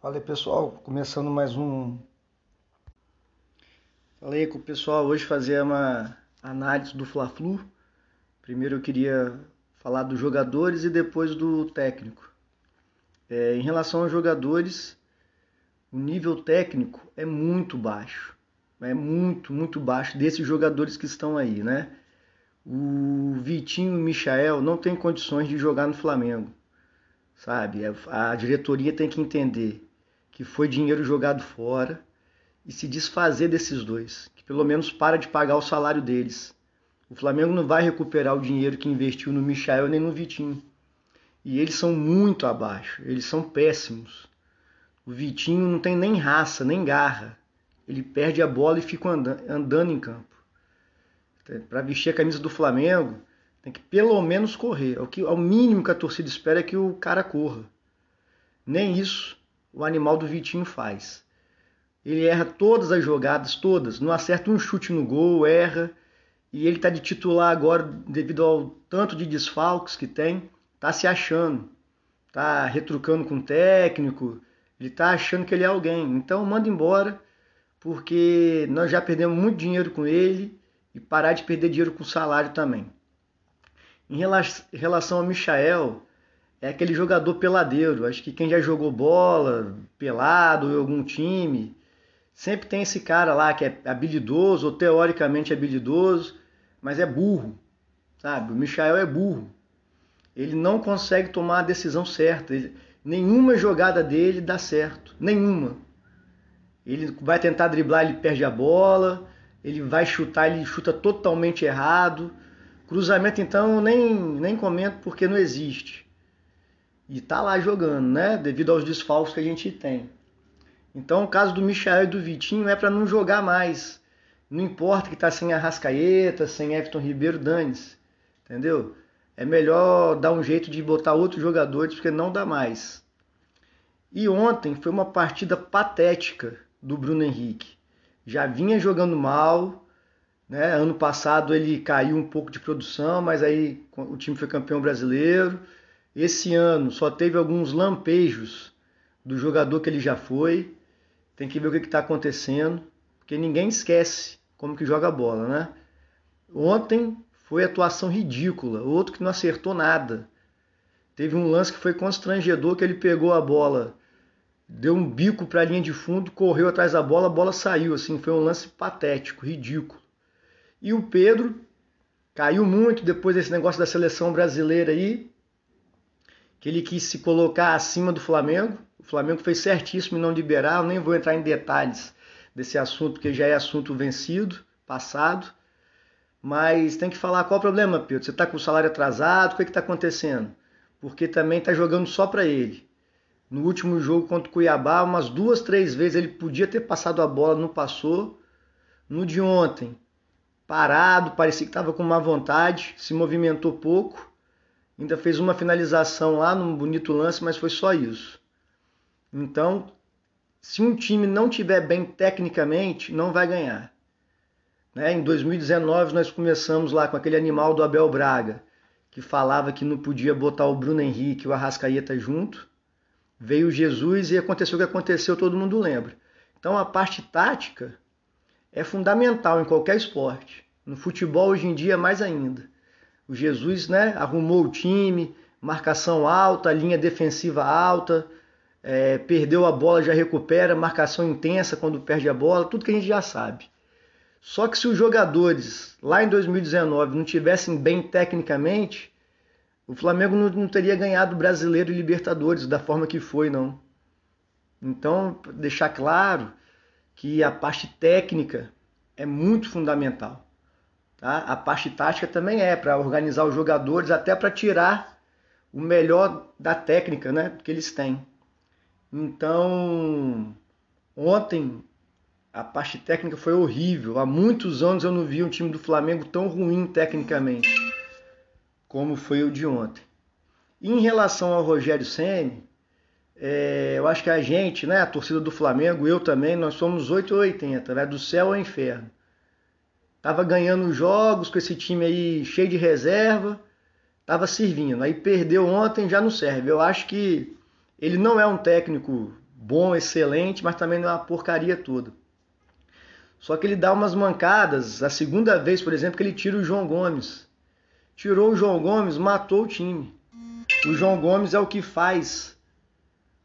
Fala aí pessoal, começando mais um. Fala aí com o pessoal, hoje fazer uma análise do Fla-Flu. Primeiro eu queria falar dos jogadores e depois do técnico. É, em relação aos jogadores, o nível técnico é muito baixo. É muito, muito baixo desses jogadores que estão aí, né? O Vitinho e o Michael não têm condições de jogar no Flamengo, sabe? A diretoria tem que entender que foi dinheiro jogado fora e se desfazer desses dois, que pelo menos para de pagar o salário deles. O Flamengo não vai recuperar o dinheiro que investiu no Michael nem no Vitinho. E eles são muito abaixo, eles são péssimos. O Vitinho não tem nem raça, nem garra. Ele perde a bola e fica andando em campo. Para vestir a camisa do Flamengo, tem que pelo menos correr. O, que, o mínimo que a torcida espera é que o cara corra. Nem isso o animal do Vitinho faz. Ele erra todas as jogadas, todas, não acerta um chute no gol, erra. E ele está de titular agora devido ao tanto de desfalques que tem, tá se achando, tá retrucando com o técnico, ele tá achando que ele é alguém. Então manda embora, porque nós já perdemos muito dinheiro com ele e parar de perder dinheiro com o salário também. Em relação ao Michael, é aquele jogador peladeiro. Acho que quem já jogou bola pelado em algum time, sempre tem esse cara lá que é habilidoso ou teoricamente habilidoso, mas é burro, sabe? O Michael é burro. Ele não consegue tomar a decisão certa. Ele, nenhuma jogada dele dá certo, nenhuma. Ele vai tentar driblar, ele perde a bola. Ele vai chutar, ele chuta totalmente errado. Cruzamento, então, nem, nem comento porque não existe e tá lá jogando, né? Devido aos desfalques que a gente tem. Então, o caso do Michel e do Vitinho é para não jogar mais. Não importa que tá sem Arrascaeta, sem Everton Ribeiro, dane-se. Entendeu? É melhor dar um jeito de botar outros jogadores, porque não dá mais. E ontem foi uma partida patética do Bruno Henrique. Já vinha jogando mal, né? Ano passado ele caiu um pouco de produção, mas aí o time foi campeão brasileiro. Esse ano só teve alguns lampejos do jogador que ele já foi. Tem que ver o que está acontecendo, porque ninguém esquece como que joga a bola, né? Ontem foi atuação ridícula, outro que não acertou nada. Teve um lance que foi constrangedor, que ele pegou a bola, deu um bico para a linha de fundo, correu atrás da bola, a bola saiu, assim, foi um lance patético, ridículo. E o Pedro caiu muito depois desse negócio da seleção brasileira aí, que ele quis se colocar acima do Flamengo. O Flamengo fez certíssimo em não liberar. Eu nem vou entrar em detalhes desse assunto, porque já é assunto vencido, passado. Mas tem que falar qual o problema, Pedro. Você está com o salário atrasado? O que é está acontecendo? Porque também está jogando só para ele. No último jogo contra o Cuiabá, umas duas, três vezes ele podia ter passado a bola, não passou. No de ontem, parado, parecia que estava com má vontade, se movimentou pouco. Ainda fez uma finalização lá num bonito lance, mas foi só isso. Então, se um time não tiver bem tecnicamente, não vai ganhar. Né? Em 2019 nós começamos lá com aquele animal do Abel Braga, que falava que não podia botar o Bruno Henrique e o Arrascaeta junto. Veio Jesus e aconteceu o que aconteceu, todo mundo lembra. Então a parte tática é fundamental em qualquer esporte. No futebol hoje em dia mais ainda. O Jesus né, arrumou o time, marcação alta, linha defensiva alta, é, perdeu a bola, já recupera, marcação intensa quando perde a bola, tudo que a gente já sabe. Só que se os jogadores lá em 2019 não tivessem bem tecnicamente, o Flamengo não, não teria ganhado Brasileiro e Libertadores da forma que foi, não. Então, deixar claro que a parte técnica é muito fundamental. Tá? A parte tática também é para organizar os jogadores, até para tirar o melhor da técnica né, que eles têm. Então, ontem a parte técnica foi horrível. Há muitos anos eu não vi um time do Flamengo tão ruim tecnicamente como foi o de ontem. Em relação ao Rogério Ceni, é, eu acho que a gente, né, a torcida do Flamengo, eu também, nós somos 8 ou 80, né, do céu ao inferno. Tava ganhando jogos com esse time aí cheio de reserva, tava servindo. Aí perdeu ontem, já não serve. Eu acho que ele não é um técnico bom, excelente, mas também não é uma porcaria toda. Só que ele dá umas mancadas, a segunda vez, por exemplo, que ele tira o João Gomes. Tirou o João Gomes, matou o time. O João Gomes é o que faz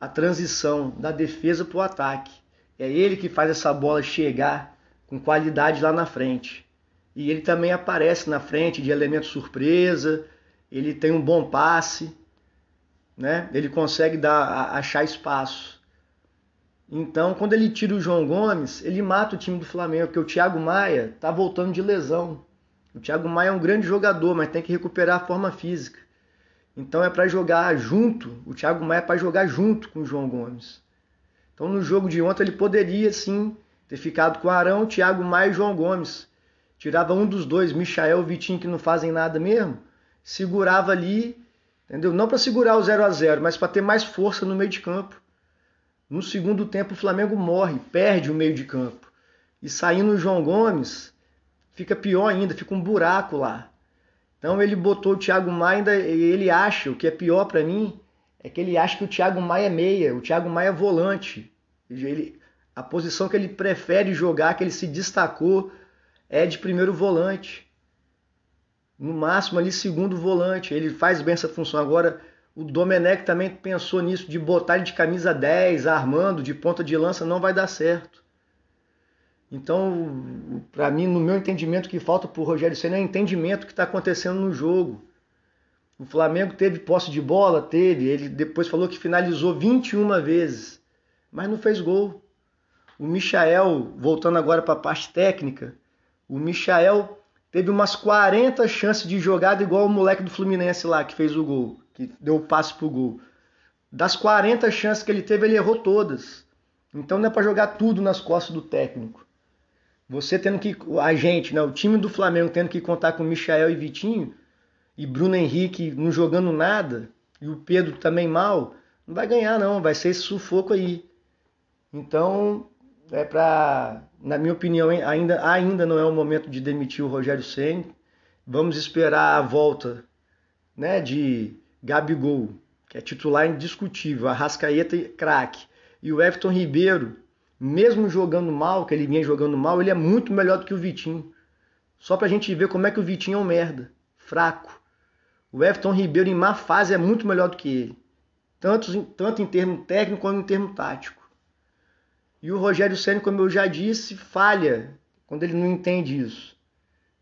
a transição da defesa para o ataque. É ele que faz essa bola chegar com qualidade lá na frente. E ele também aparece na frente de elemento surpresa, ele tem um bom passe, né? Ele consegue dar achar espaço. Então, quando ele tira o João Gomes, ele mata o time do Flamengo, porque o Thiago Maia tá voltando de lesão. O Thiago Maia é um grande jogador, mas tem que recuperar a forma física. Então é para jogar junto, o Thiago Maia é para jogar junto com o João Gomes. Então no jogo de ontem ele poderia sim ter ficado com Arão, Thiago Maia e João Gomes. Tirava um dos dois, Michael e Vitinho, que não fazem nada mesmo, segurava ali, entendeu? Não para segurar o 0 a 0 mas para ter mais força no meio de campo. No segundo tempo, o Flamengo morre, perde o meio de campo. E saindo o João Gomes, fica pior ainda, fica um buraco lá. Então ele botou o Thiago Maia e ele acha, o que é pior para mim, é que ele acha que o Thiago Maia é meia, o Thiago Maia é volante. Ele, a posição que ele prefere jogar, que ele se destacou, é de primeiro volante. No máximo ali segundo volante. Ele faz bem essa função. Agora, o Domenech também pensou nisso, de botar ele de camisa 10, armando, de ponta de lança, não vai dar certo. Então, para mim, no meu entendimento, o que falta para o Rogério Senna é o entendimento que está acontecendo no jogo. O Flamengo teve posse de bola? Teve. Ele depois falou que finalizou 21 vezes, mas não fez gol. O Michael, voltando agora para a parte técnica, o Michael teve umas 40 chances de jogada igual o moleque do Fluminense lá que fez o gol que deu o passe pro gol. Das 40 chances que ele teve, ele errou todas. Então não é para jogar tudo nas costas do técnico. Você tendo que. A gente, né, o time do Flamengo tendo que contar com Michael e Vitinho, e Bruno Henrique não jogando nada, e o Pedro também mal, não vai ganhar, não. Vai ser esse sufoco aí. Então, é para. Na minha opinião, ainda, ainda não é o momento de demitir o Rogério Senna. Vamos esperar a volta né, de Gabigol, que é titular indiscutível, Arrascaeta craque, e o Everton Ribeiro, mesmo jogando mal, que ele vinha jogando mal, ele é muito melhor do que o Vitinho. Só pra gente ver como é que o Vitinho é um merda, fraco. O Everton Ribeiro em má fase é muito melhor do que ele, tanto, tanto em termo técnico como em termo tático. E o Rogério Senna, como eu já disse, falha quando ele não entende isso.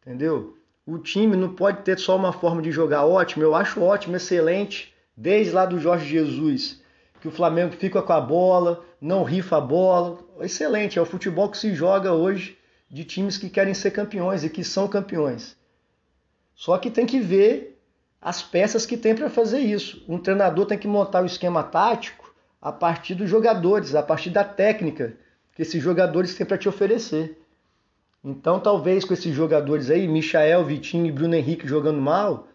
Entendeu? O time não pode ter só uma forma de jogar ótimo, eu acho ótimo, excelente, desde lá do Jorge Jesus, que o Flamengo fica com a bola, não rifa a bola. Excelente, é o futebol que se joga hoje de times que querem ser campeões e que são campeões. Só que tem que ver as peças que tem para fazer isso. Um treinador tem que montar o esquema tático a partir dos jogadores, a partir da técnica que esses jogadores têm para te oferecer. Então, talvez com esses jogadores aí, Michael, Vitinho e Bruno Henrique jogando mal,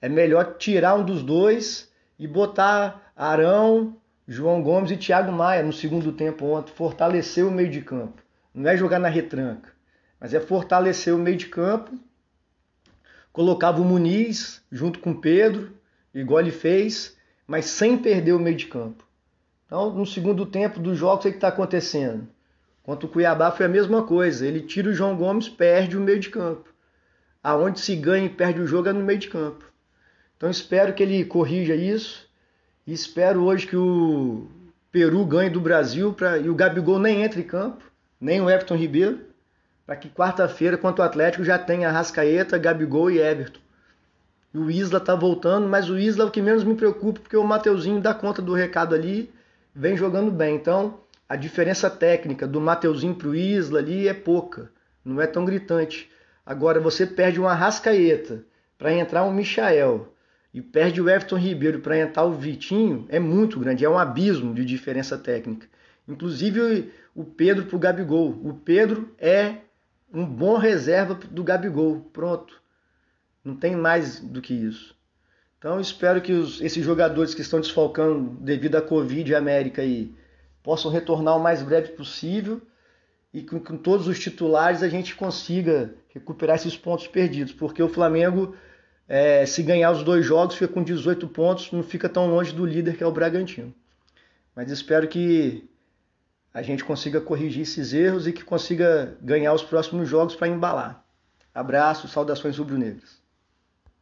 é melhor tirar um dos dois e botar Arão, João Gomes e Thiago Maia no segundo tempo ontem, fortalecer o meio de campo. Não é jogar na retranca, mas é fortalecer o meio de campo. Colocava o Muniz junto com o Pedro, igual ele fez, mas sem perder o meio de campo. Então, no segundo tempo dos jogos, o que está acontecendo? Contra o Cuiabá foi a mesma coisa. Ele tira o João Gomes, perde o meio de campo. Aonde se ganha e perde o jogo é no meio de campo. Então espero que ele corrija isso. E espero hoje que o Peru ganhe do Brasil pra, e o Gabigol nem entre em campo, nem o Everton Ribeiro, para que quarta-feira, contra o Atlético, já tenha Rascaeta, Gabigol e Everton. E o Isla tá voltando, mas o Isla é o que menos me preocupa, porque o Mateuzinho dá conta do recado ali, vem jogando bem. Então, a diferença técnica do Mateuzinho para o Isla ali é pouca, não é tão gritante. Agora você perde uma Rascaeta para entrar um Michael e perde o Everton Ribeiro para entrar o Vitinho, é muito grande, é um abismo de diferença técnica. Inclusive o Pedro para o Gabigol. O Pedro é um bom reserva do Gabigol. Pronto. Não tem mais do que isso. Então espero que os, esses jogadores que estão desfalcando devido à Covid América aí possam retornar o mais breve possível e com, com todos os titulares a gente consiga recuperar esses pontos perdidos, porque o Flamengo, é, se ganhar os dois jogos, fica com 18 pontos, não fica tão longe do líder que é o Bragantino. mas espero que a gente consiga corrigir esses erros e que consiga ganhar os próximos jogos para embalar. Abraço, saudações rubro-negras.